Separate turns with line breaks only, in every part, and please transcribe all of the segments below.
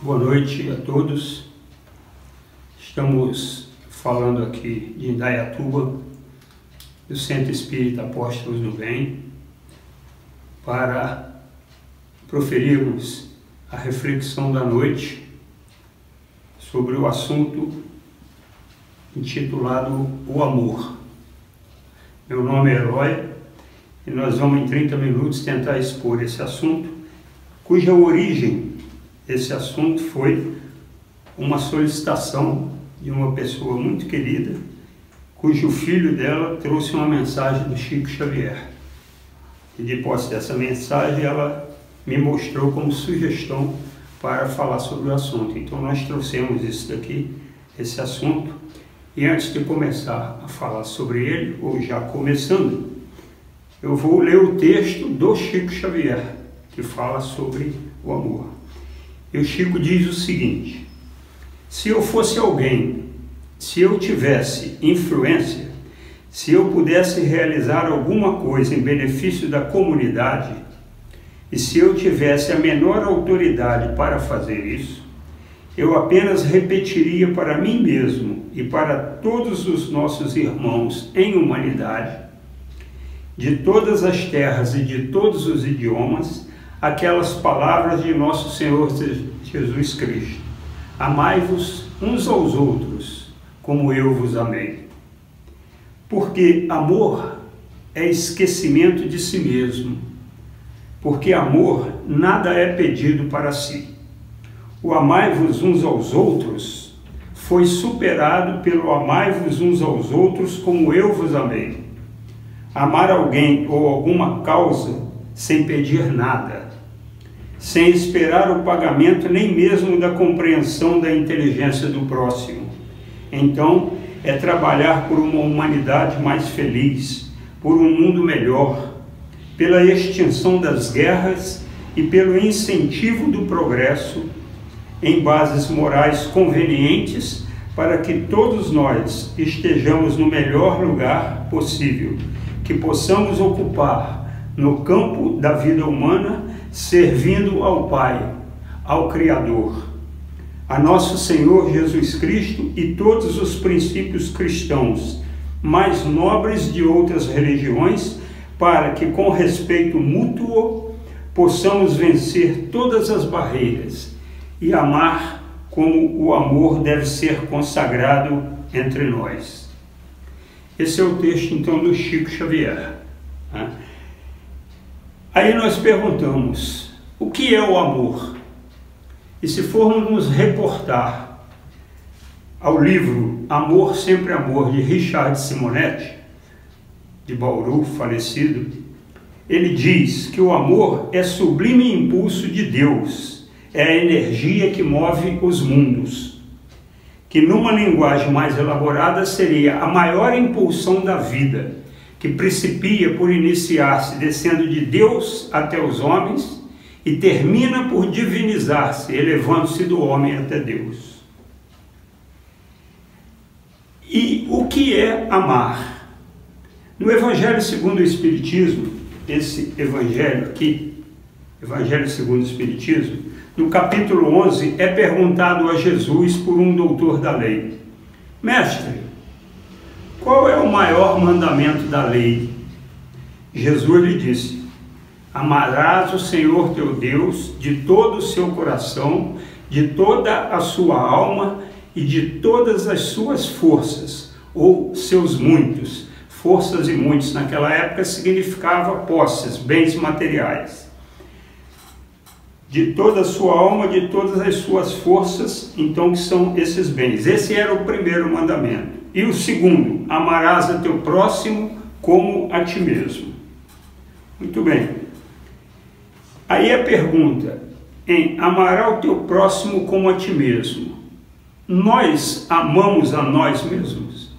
Boa noite a todos. Estamos falando aqui de Indaiatuba, do Centro Espírita Apóstolos do Bem, para proferirmos a reflexão da noite sobre o assunto intitulado O Amor. Meu nome é Eloy e nós vamos em 30 minutos tentar expor esse assunto, cuja origem esse assunto foi uma solicitação de uma pessoa muito querida, cujo filho dela trouxe uma mensagem do Chico Xavier. E depois dessa mensagem, ela me mostrou como sugestão para falar sobre o assunto. Então, nós trouxemos isso daqui, esse assunto. E antes de começar a falar sobre ele, ou já começando, eu vou ler o texto do Chico Xavier, que fala sobre o amor. E o Chico diz o seguinte: se eu fosse alguém, se eu tivesse influência, se eu pudesse realizar alguma coisa em benefício da comunidade, e se eu tivesse a menor autoridade para fazer isso, eu apenas repetiria para mim mesmo e para todos os nossos irmãos em humanidade, de todas as terras e de todos os idiomas, aquelas palavras de nosso Senhor Jesus Cristo: Amai-vos uns aos outros, como eu vos amei. Porque amor é esquecimento de si mesmo. Porque amor nada é pedido para si. O amai-vos uns aos outros foi superado pelo amai-vos uns aos outros como eu vos amei. Amar alguém ou alguma causa sem pedir nada sem esperar o pagamento nem mesmo da compreensão da inteligência do próximo. Então, é trabalhar por uma humanidade mais feliz, por um mundo melhor, pela extinção das guerras e pelo incentivo do progresso em bases morais convenientes para que todos nós estejamos no melhor lugar possível, que possamos ocupar no campo da vida humana servindo ao Pai, ao Criador, a nosso Senhor Jesus Cristo e todos os princípios cristãos, mais nobres de outras religiões, para que, com respeito mútuo, possamos vencer todas as barreiras e amar como o amor deve ser consagrado entre nós. Esse é o texto, então, do Chico Xavier. Né? Aí nós perguntamos: o que é o amor? E se formos nos reportar ao livro Amor Sempre Amor de Richard Simonetti, de Bauru, falecido, ele diz que o amor é sublime impulso de Deus, é a energia que move os mundos. Que numa linguagem mais elaborada seria a maior impulsão da vida que principia por iniciar-se descendo de Deus até os homens e termina por divinizar-se, elevando-se do homem até Deus. E o que é amar? No Evangelho segundo o Espiritismo, esse evangelho aqui, Evangelho segundo o Espiritismo, no capítulo 11 é perguntado a Jesus por um doutor da lei: Mestre, qual é o maior mandamento da lei? Jesus lhe disse: Amarás o Senhor teu Deus de todo o seu coração, de toda a sua alma e de todas as suas forças, ou seus muitos. Forças e muitos naquela época significava posses, bens materiais. De toda a sua alma, de todas as suas forças, então que são esses bens. Esse era o primeiro mandamento. E o segundo, amarás a teu próximo como a ti mesmo. Muito bem. Aí a pergunta em amará o teu próximo como a ti mesmo. Nós amamos a nós mesmos?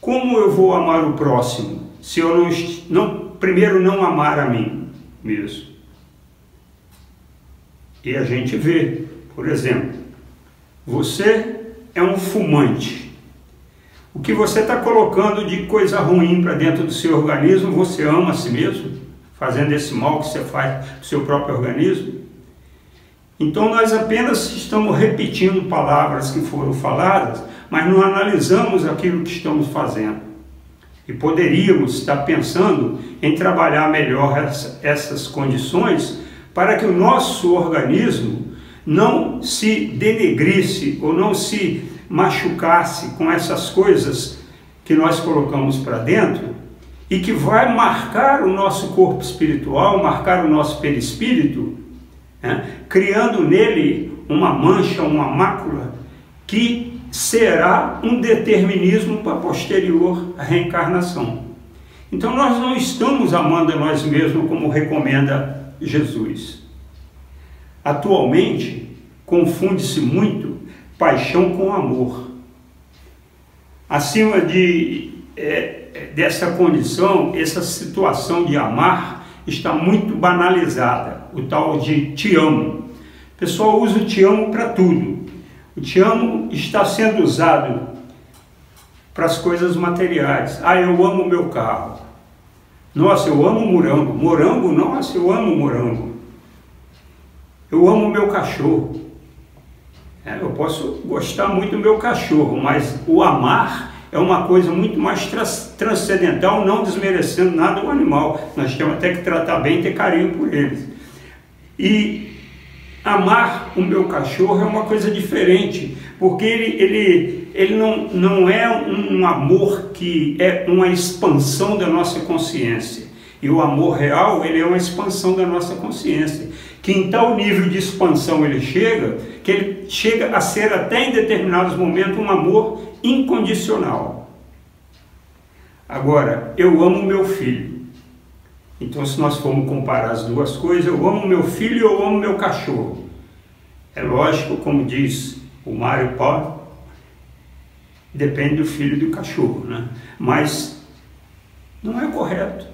Como eu vou amar o próximo se eu não, não primeiro não amar a mim mesmo? E a gente vê, por exemplo, você é um fumante. O que você está colocando de coisa ruim para dentro do seu organismo, você ama a si mesmo? fazendo esse mal que você faz para o seu próprio organismo. Então nós apenas estamos repetindo palavras que foram faladas, mas não analisamos aquilo que estamos fazendo. E poderíamos estar pensando em trabalhar melhor essas condições para que o nosso organismo não se denegrisse ou não se machucasse com essas coisas que nós colocamos para dentro e que vai marcar o nosso corpo espiritual, marcar o nosso perispírito, né? criando nele uma mancha, uma mácula que será um determinismo para posterior à reencarnação. Então nós não estamos amando a nós mesmos como recomenda Jesus. Atualmente, confunde-se muito paixão com amor. Acima de, é, dessa condição, essa situação de amar está muito banalizada, o tal de te amo. Pessoal usa o te amo para tudo. O te amo está sendo usado para as coisas materiais. Ah, eu amo meu carro. Nossa, eu amo morango. Morango? Nossa, eu amo morango. Eu amo meu cachorro. É, eu posso gostar muito do meu cachorro, mas o amar é uma coisa muito mais transcendental, não desmerecendo nada do animal. Nós temos até que tratar bem e ter carinho por eles. E amar o meu cachorro é uma coisa diferente, porque ele, ele, ele não, não é um amor que é uma expansão da nossa consciência. E o amor real, ele é uma expansão da nossa consciência. Que em tal nível de expansão ele chega, que ele chega a ser até em determinados momentos um amor incondicional. Agora, eu amo meu filho. Então, se nós formos comparar as duas coisas, eu amo meu filho e eu amo meu cachorro. É lógico, como diz o Mário Paulo, depende do filho do cachorro, né? Mas não é correto.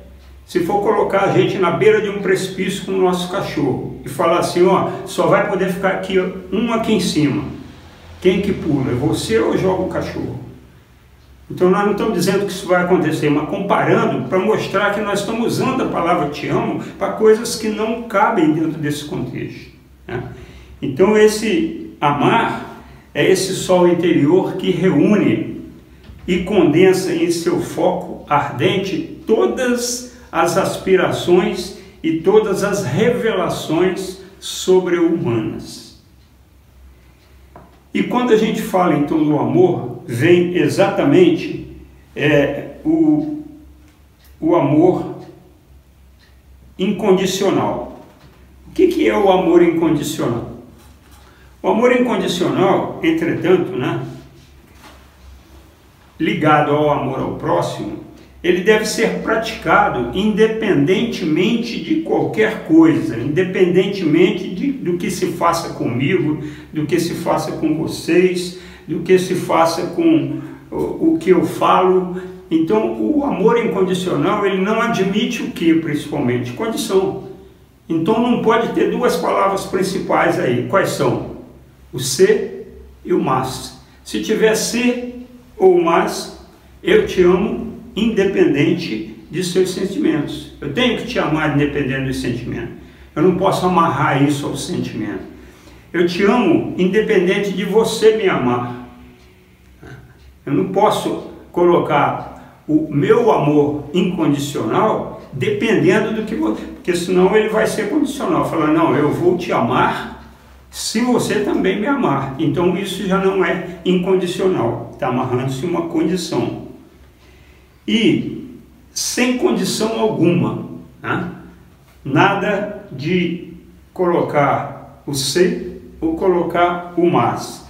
Se for colocar a gente na beira de um precipício com o nosso cachorro e falar assim, ó, só vai poder ficar aqui um aqui em cima. Quem que pula? É você ou joga o cachorro? Então nós não estamos dizendo que isso vai acontecer, mas comparando para mostrar que nós estamos usando a palavra te amo para coisas que não cabem dentro desse contexto. Né? Então esse amar é esse sol interior que reúne e condensa em seu foco ardente todas as aspirações e todas as revelações sobre-humanas. E quando a gente fala então do amor, vem exatamente é, o, o amor incondicional. O que, que é o amor incondicional? O amor incondicional, entretanto, né, ligado ao amor ao próximo, ele deve ser praticado independentemente de qualquer coisa, independentemente de, do que se faça comigo, do que se faça com vocês, do que se faça com o, o que eu falo. Então, o amor incondicional, ele não admite o que, principalmente? Condição. Então, não pode ter duas palavras principais aí. Quais são? O ser e o mas. Se tiver ser ou mas, eu te amo independente de seus sentimentos. Eu tenho que te amar independente dos sentimentos. Eu não posso amarrar isso ao sentimento. Eu te amo independente de você me amar. Eu não posso colocar o meu amor incondicional dependendo do que você, porque senão ele vai ser condicional. Falar, não, eu vou te amar se você também me amar. Então isso já não é incondicional, está amarrando-se uma condição e sem condição alguma, né? nada de colocar o se ou colocar o mas.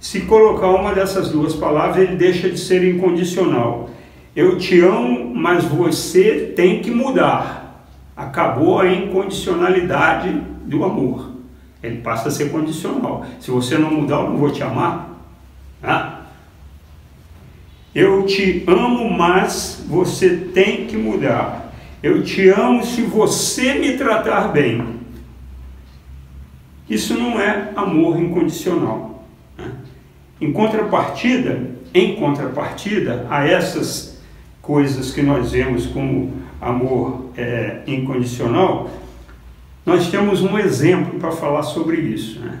Se colocar uma dessas duas palavras, ele deixa de ser incondicional. Eu te amo, mas você tem que mudar. Acabou a incondicionalidade do amor. Ele passa a ser condicional. Se você não mudar, eu não vou te amar. Eu te amo, mas você tem que mudar. Eu te amo se você me tratar bem. Isso não é amor incondicional. Né? Em contrapartida, em contrapartida a essas coisas que nós vemos como amor é, incondicional, nós temos um exemplo para falar sobre isso. Né?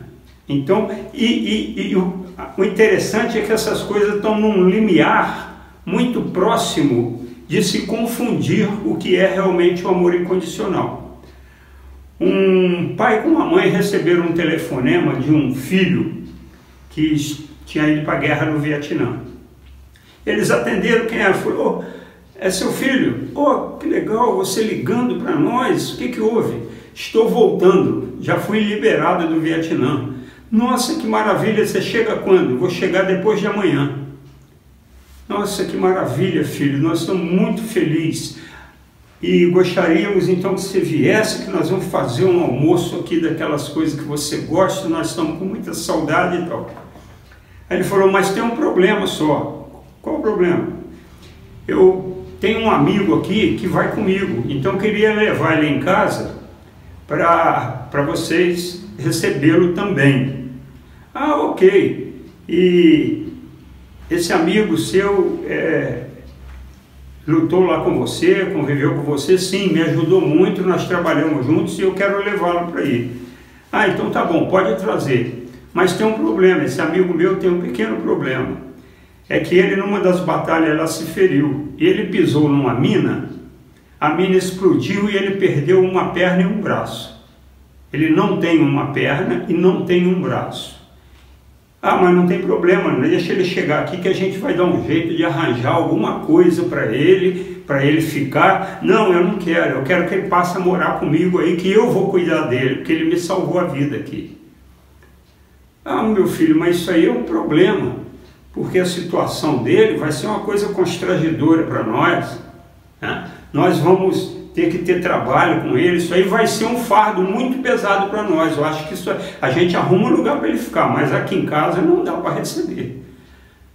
Então, e, e, e o, o interessante é que essas coisas estão num limiar muito próximo de se confundir o que é realmente o amor incondicional. Um pai com uma mãe receberam um telefonema de um filho que tinha ido para a guerra no Vietnã. Eles atenderam quem era, falou, oh, é seu filho, oh, que legal, você ligando para nós, o que, que houve? Estou voltando, já fui liberado do Vietnã. Nossa, que maravilha, você chega quando? Vou chegar depois de amanhã. Nossa, que maravilha, filho, nós estamos muito felizes. E gostaríamos então que você viesse, que nós vamos fazer um almoço aqui daquelas coisas que você gosta, nós estamos com muita saudade e tal. Aí ele falou, mas tem um problema só. Qual o problema? Eu tenho um amigo aqui que vai comigo, então queria levar ele em casa para vocês recebê-lo também. Ah, ok. E esse amigo seu é, lutou lá com você, conviveu com você, sim, me ajudou muito, nós trabalhamos juntos e eu quero levá-lo para aí. Ah, então tá bom, pode trazer. Mas tem um problema, esse amigo meu tem um pequeno problema. É que ele, numa das batalhas, lá se feriu. Ele pisou numa mina, a mina explodiu e ele perdeu uma perna e um braço. Ele não tem uma perna e não tem um braço. Ah, mas não tem problema, deixa ele chegar aqui que a gente vai dar um jeito de arranjar alguma coisa para ele, para ele ficar. Não, eu não quero, eu quero que ele passe a morar comigo aí, que eu vou cuidar dele, porque ele me salvou a vida aqui. Ah, meu filho, mas isso aí é um problema, porque a situação dele vai ser uma coisa constrangedora para nós. Né? Nós vamos ter que ter trabalho com ele, isso aí vai ser um fardo muito pesado para nós. Eu acho que isso a gente arruma um lugar para ele ficar, mas aqui em casa não dá para receber.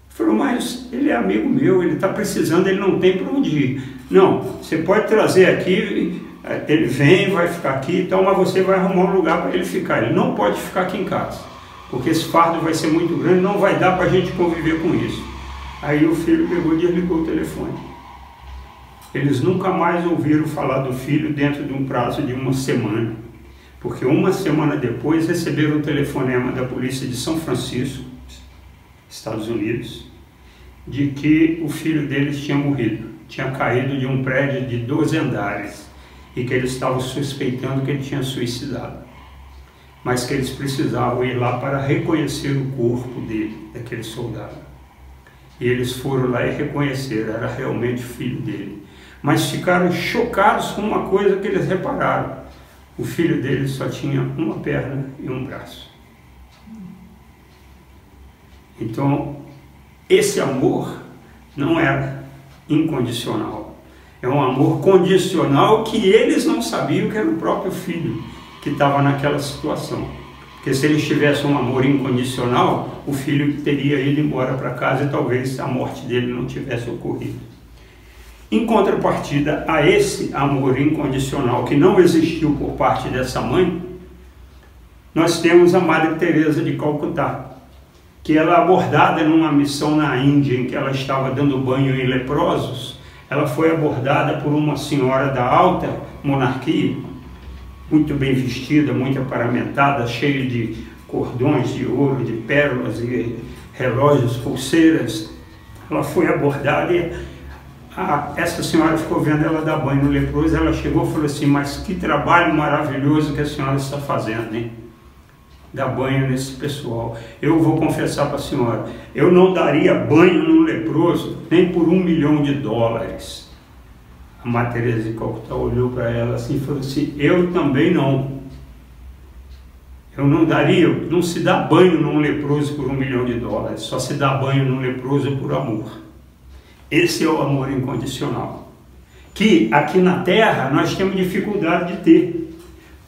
Falou, mas ele é amigo meu, ele está precisando, ele não tem para onde ir. Não, você pode trazer aqui, ele vem, vai ficar aqui, então, mas você vai arrumar um lugar para ele ficar. Ele não pode ficar aqui em casa, porque esse fardo vai ser muito grande, não vai dar para a gente conviver com isso. Aí o filho pegou e desligou o telefone. Eles nunca mais ouviram falar do filho dentro de um prazo de uma semana, porque uma semana depois receberam o telefonema da polícia de São Francisco, Estados Unidos, de que o filho deles tinha morrido, tinha caído de um prédio de 12 andares e que eles estavam suspeitando que ele tinha suicidado, mas que eles precisavam ir lá para reconhecer o corpo dele, daquele soldado. E eles foram lá e reconheceram, era realmente o filho dele mas ficaram chocados com uma coisa que eles repararam: o filho deles só tinha uma perna e um braço. Então, esse amor não era incondicional. É um amor condicional que eles não sabiam que era o próprio filho que estava naquela situação. Porque se eles tivessem um amor incondicional, o filho teria ido embora para casa e talvez a morte dele não tivesse ocorrido. Em contrapartida a esse amor incondicional que não existiu por parte dessa mãe, nós temos a Madre Teresa de Calcutá, que ela é abordada numa missão na Índia em que ela estava dando banho em leprosos, ela foi abordada por uma senhora da alta monarquia, muito bem vestida, muito aparamentada, cheia de cordões de ouro, de pérolas e relógios, pulseiras. Ela foi abordada e ah, essa senhora ficou vendo ela dar banho no leproso, ela chegou e falou assim, mas que trabalho maravilhoso que a senhora está fazendo, hein? Dar banho nesse pessoal. Eu vou confessar para a senhora, eu não daria banho no leproso nem por um milhão de dólares. A Maria de Calcutá olhou para ela assim e falou assim, eu também não. Eu não daria, não se dá banho num leproso por um milhão de dólares, só se dá banho num leproso por amor. Esse é o amor incondicional. Que aqui na Terra nós temos dificuldade de ter.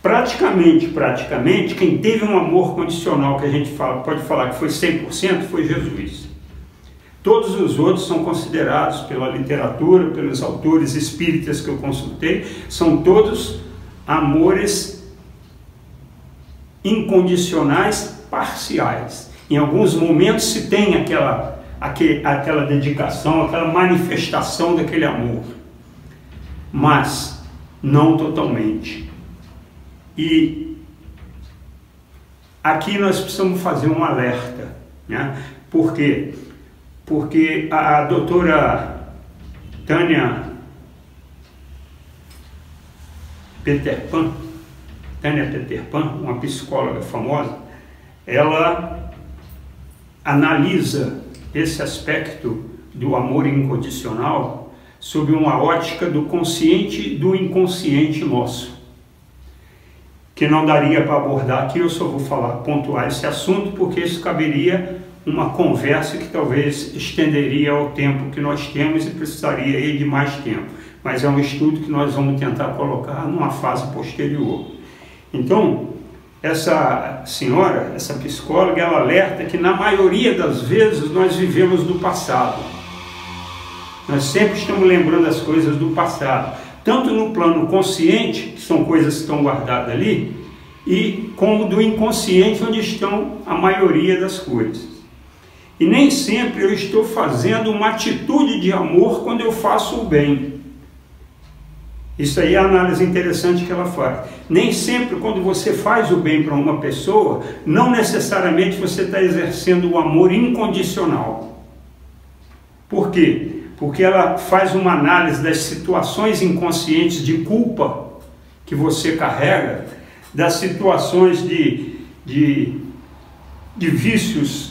Praticamente, praticamente, quem teve um amor condicional que a gente fala, pode falar que foi 100% foi Jesus. Todos os outros são considerados pela literatura, pelos autores espíritas que eu consultei, são todos amores incondicionais parciais. Em alguns momentos se tem aquela aquela dedicação, aquela manifestação daquele amor. Mas não totalmente. E aqui nós precisamos fazer um alerta. Né? Por quê? Porque a doutora Tânia Peter Pan, Tânia Peter Pan, uma psicóloga famosa, ela analisa esse aspecto do amor incondicional sob uma ótica do consciente do inconsciente nosso. Que não daria para abordar aqui, eu só vou falar, pontuar esse assunto, porque isso caberia uma conversa que talvez estenderia ao tempo que nós temos e precisaria de mais tempo. Mas é um estudo que nós vamos tentar colocar numa fase posterior. Então, essa senhora, essa psicóloga, ela alerta que na maioria das vezes nós vivemos do passado. Nós sempre estamos lembrando as coisas do passado, tanto no plano consciente, que são coisas que estão guardadas ali, e como do inconsciente, onde estão a maioria das coisas. E nem sempre eu estou fazendo uma atitude de amor quando eu faço o bem. Isso aí é a análise interessante que ela faz. Nem sempre, quando você faz o bem para uma pessoa, não necessariamente você está exercendo o amor incondicional. Por quê? Porque ela faz uma análise das situações inconscientes de culpa que você carrega, das situações de, de, de vícios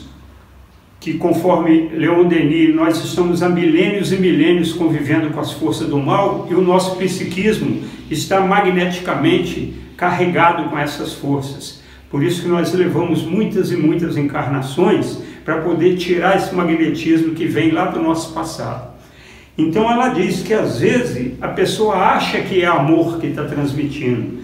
que conforme Leon Denis, nós estamos há milênios e milênios convivendo com as forças do mal e o nosso psiquismo está magneticamente carregado com essas forças. Por isso que nós levamos muitas e muitas encarnações para poder tirar esse magnetismo que vem lá do nosso passado. Então ela diz que às vezes a pessoa acha que é amor que está transmitindo,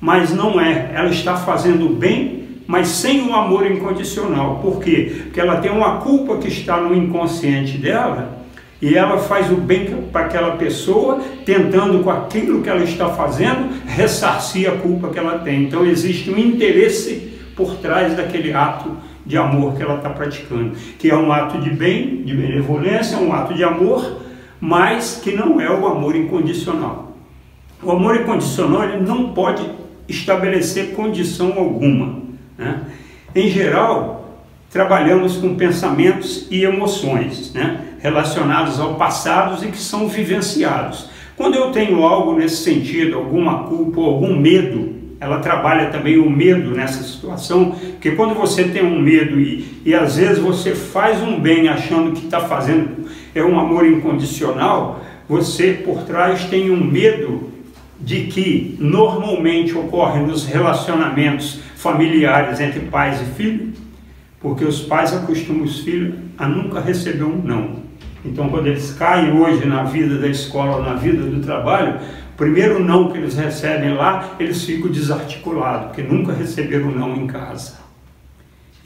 mas não é. Ela está fazendo bem mas sem o amor incondicional. Por quê? Porque ela tem uma culpa que está no inconsciente dela e ela faz o bem para aquela pessoa, tentando com aquilo que ela está fazendo ressarcir a culpa que ela tem. Então existe um interesse por trás daquele ato de amor que ela está praticando, que é um ato de bem, de benevolência, um ato de amor, mas que não é o amor incondicional. O amor incondicional ele não pode estabelecer condição alguma. Né? Em geral, trabalhamos com pensamentos e emoções né? relacionados ao passado e que são vivenciados. Quando eu tenho algo nesse sentido, alguma culpa ou algum medo, ela trabalha também o medo nessa situação, porque quando você tem um medo e, e às vezes você faz um bem achando que está fazendo é um amor incondicional, você por trás tem um medo de que normalmente ocorre nos relacionamentos familiares entre pais e filhos, porque os pais acostumam os filhos a nunca receber um não. Então, quando eles caem hoje na vida da escola, na vida do trabalho, o primeiro não que eles recebem lá, eles ficam desarticulados, porque nunca receberam não em casa.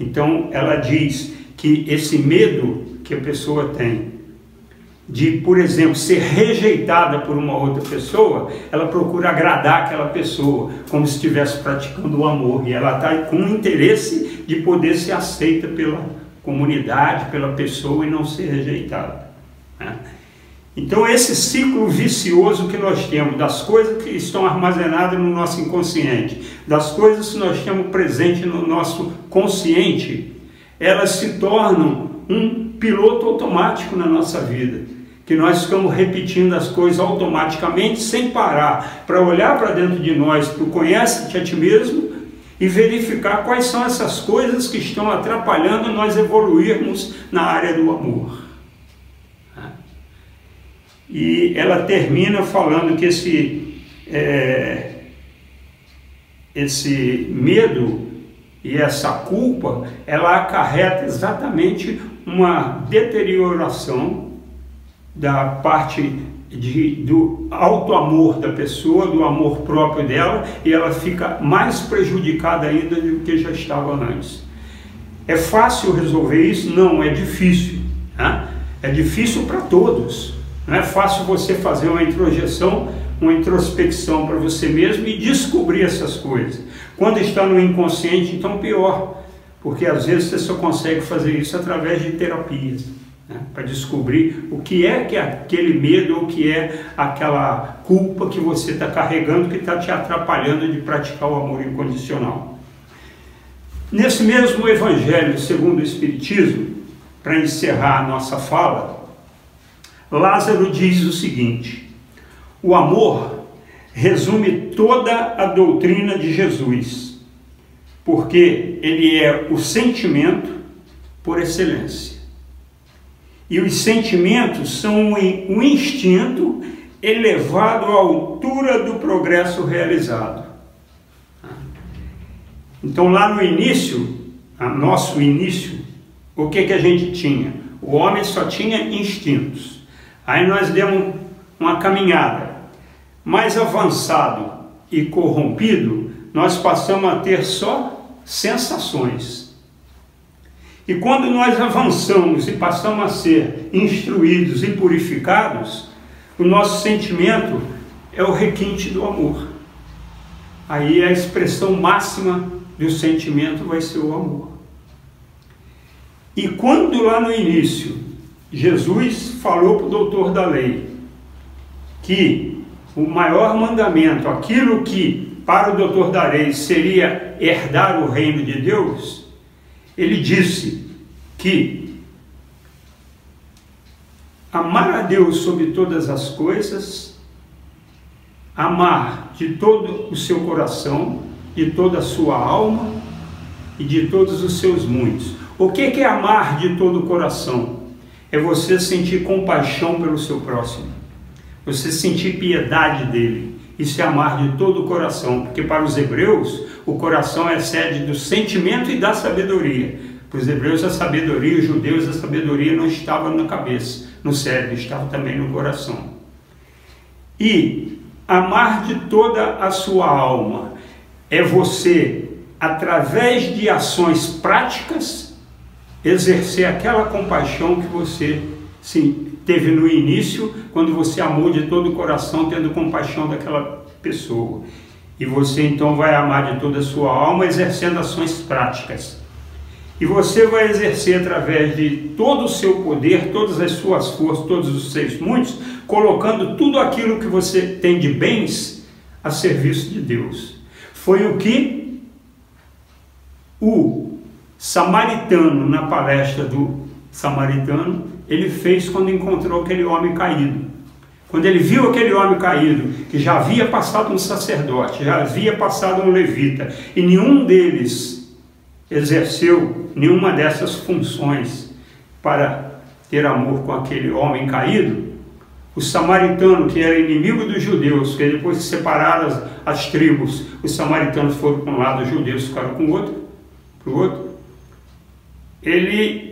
Então, ela diz que esse medo que a pessoa tem de, por exemplo, ser rejeitada por uma outra pessoa, ela procura agradar aquela pessoa, como se estivesse praticando o amor, e ela está com interesse de poder ser aceita pela comunidade, pela pessoa e não ser rejeitada. Né? Então, esse ciclo vicioso que nós temos, das coisas que estão armazenadas no nosso inconsciente, das coisas que nós temos presente no nosso consciente, elas se tornam um piloto automático na nossa vida que nós ficamos repetindo as coisas automaticamente sem parar para olhar para dentro de nós, para o conhece-te a ti mesmo e verificar quais são essas coisas que estão atrapalhando nós evoluirmos na área do amor. E ela termina falando que esse, é, esse medo e essa culpa, ela acarreta exatamente uma deterioração da parte de, do alto amor da pessoa, do amor próprio dela, e ela fica mais prejudicada ainda do que já estava antes. É fácil resolver isso? Não, é difícil. Né? É difícil para todos. Não é fácil você fazer uma introjeção, uma introspecção para você mesmo e descobrir essas coisas. Quando está no inconsciente, então pior, porque às vezes você só consegue fazer isso através de terapias. Né? para descobrir o que é que é aquele medo, o que é aquela culpa que você está carregando que está te atrapalhando de praticar o amor incondicional. Nesse mesmo Evangelho segundo o Espiritismo, para encerrar a nossa fala, Lázaro diz o seguinte: o amor resume toda a doutrina de Jesus, porque ele é o sentimento por excelência. E os sentimentos são um instinto elevado à altura do progresso realizado. Então, lá no início, a nosso início, o que, que a gente tinha? O homem só tinha instintos. Aí nós demos uma caminhada. Mais avançado e corrompido, nós passamos a ter só sensações. E quando nós avançamos e passamos a ser instruídos e purificados, o nosso sentimento é o requinte do amor. Aí a expressão máxima do sentimento vai ser o amor. E quando lá no início Jesus falou para o doutor da lei que o maior mandamento, aquilo que para o doutor da lei seria herdar o reino de Deus, ele disse que amar a Deus sobre todas as coisas, amar de todo o seu coração, de toda a sua alma e de todos os seus muitos. O que é amar de todo o coração? É você sentir compaixão pelo seu próximo, você sentir piedade dele. Isso é amar de todo o coração, porque para os hebreus o coração é sede do sentimento e da sabedoria. Para os hebreus a sabedoria, os judeus a sabedoria não estava na cabeça, no cérebro, estava também no coração. E amar de toda a sua alma é você, através de ações práticas, exercer aquela compaixão que você sim, teve no início, quando você amou de todo o coração, tendo compaixão daquela pessoa. E você então vai amar de toda a sua alma, exercendo ações práticas. E você vai exercer através de todo o seu poder, todas as suas forças, todos os seus muitos, colocando tudo aquilo que você tem de bens a serviço de Deus. Foi o que o samaritano, na palestra do samaritano, ele fez quando encontrou aquele homem caído. Quando ele viu aquele homem caído, que já havia passado um sacerdote, já havia passado um levita, e nenhum deles exerceu nenhuma dessas funções para ter amor com aquele homem caído, o samaritano, que era inimigo dos judeus, que depois de separaram as, as tribos, os samaritanos foram para um lado, os judeus ficaram com o outro, para o outro, ele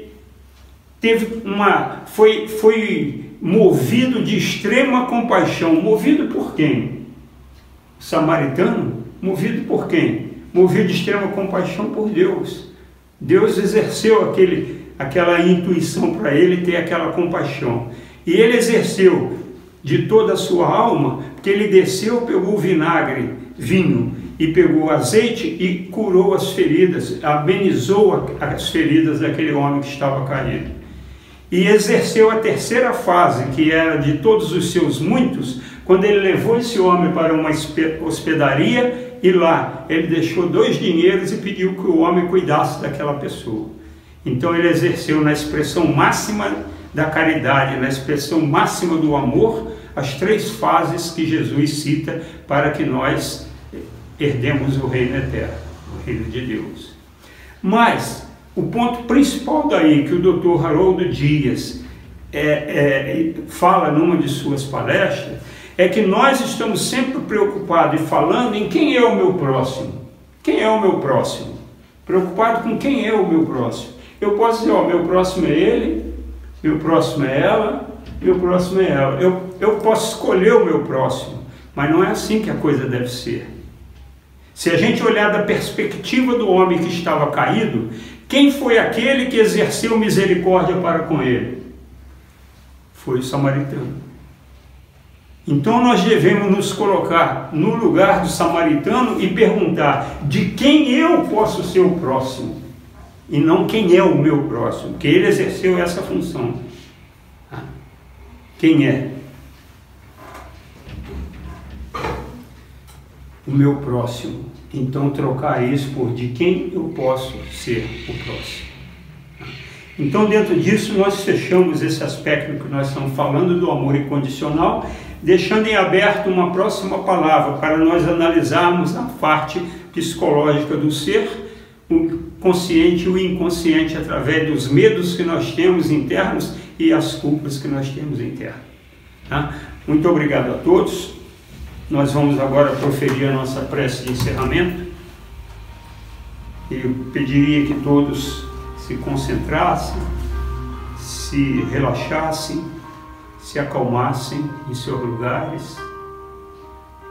teve uma, foi, foi movido de extrema compaixão. Movido por quem? Samaritano? Movido por quem? Movido de extrema compaixão por Deus. Deus exerceu aquele, aquela intuição para ele ter aquela compaixão. E ele exerceu de toda a sua alma, porque ele desceu, pegou vinagre, vinho, e pegou azeite e curou as feridas, amenizou as feridas daquele homem que estava caído e exerceu a terceira fase, que era de todos os seus muitos, quando ele levou esse homem para uma hospedaria e lá ele deixou dois dinheiros e pediu que o homem cuidasse daquela pessoa. Então ele exerceu na expressão máxima da caridade, na expressão máxima do amor, as três fases que Jesus cita para que nós herdemos o reino eterno, o reino de Deus. Mas o ponto principal daí que o Dr. Haroldo Dias é, é, fala numa de suas palestras é que nós estamos sempre preocupados e falando em quem é o meu próximo. Quem é o meu próximo? Preocupado com quem é o meu próximo. Eu posso dizer, ó, meu próximo é ele, meu próximo é ela, meu próximo é ela. Eu, eu posso escolher o meu próximo, mas não é assim que a coisa deve ser. Se a gente olhar da perspectiva do homem que estava caído, quem foi aquele que exerceu misericórdia para com ele? Foi o samaritano. Então nós devemos nos colocar no lugar do samaritano e perguntar: de quem eu posso ser o próximo? E não quem é o meu próximo, porque ele exerceu essa função. quem é o meu próximo. Então, trocar isso por de quem eu posso ser o próximo. Então, dentro disso, nós fechamos esse aspecto que nós estamos falando do amor incondicional, deixando em aberto uma próxima palavra para nós analisarmos a parte psicológica do ser, o consciente e o inconsciente, através dos medos que nós temos internos e as culpas que nós temos internas. Tá? Muito obrigado a todos. Nós vamos agora proferir a nossa prece de encerramento. Eu pediria que todos se concentrassem, se relaxassem, se acalmassem em seus lugares,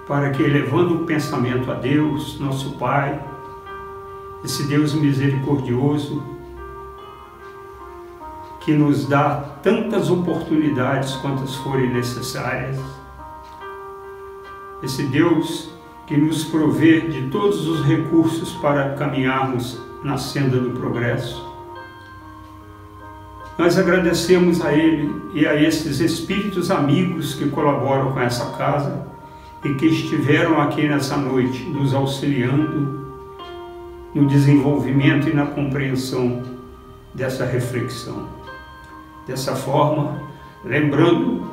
para que, elevando o pensamento a Deus, nosso Pai, esse Deus misericordioso, que nos dá tantas oportunidades quantas forem necessárias, esse Deus que nos provê de todos os recursos para caminharmos na senda do progresso. Nós agradecemos a Ele e a esses espíritos amigos que colaboram com essa casa e que estiveram aqui nessa noite nos auxiliando no desenvolvimento e na compreensão dessa reflexão. Dessa forma, lembrando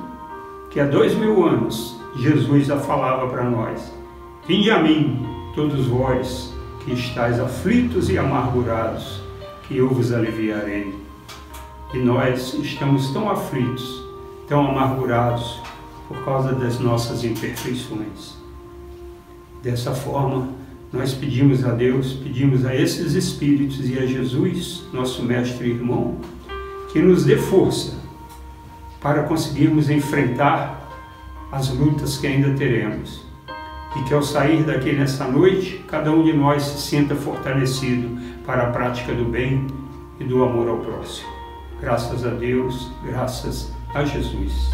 que há dois mil anos Jesus já falava para nós: Vinde a mim, todos vós que estáis aflitos e amargurados, que eu vos aliviarei. E nós estamos tão aflitos, tão amargurados por causa das nossas imperfeições. Dessa forma, nós pedimos a Deus, pedimos a esses Espíritos e a Jesus, nosso Mestre e irmão, que nos dê força para conseguirmos enfrentar as lutas que ainda teremos. E que ao sair daqui nessa noite, cada um de nós se sinta fortalecido para a prática do bem e do amor ao próximo. Graças a Deus, graças a Jesus.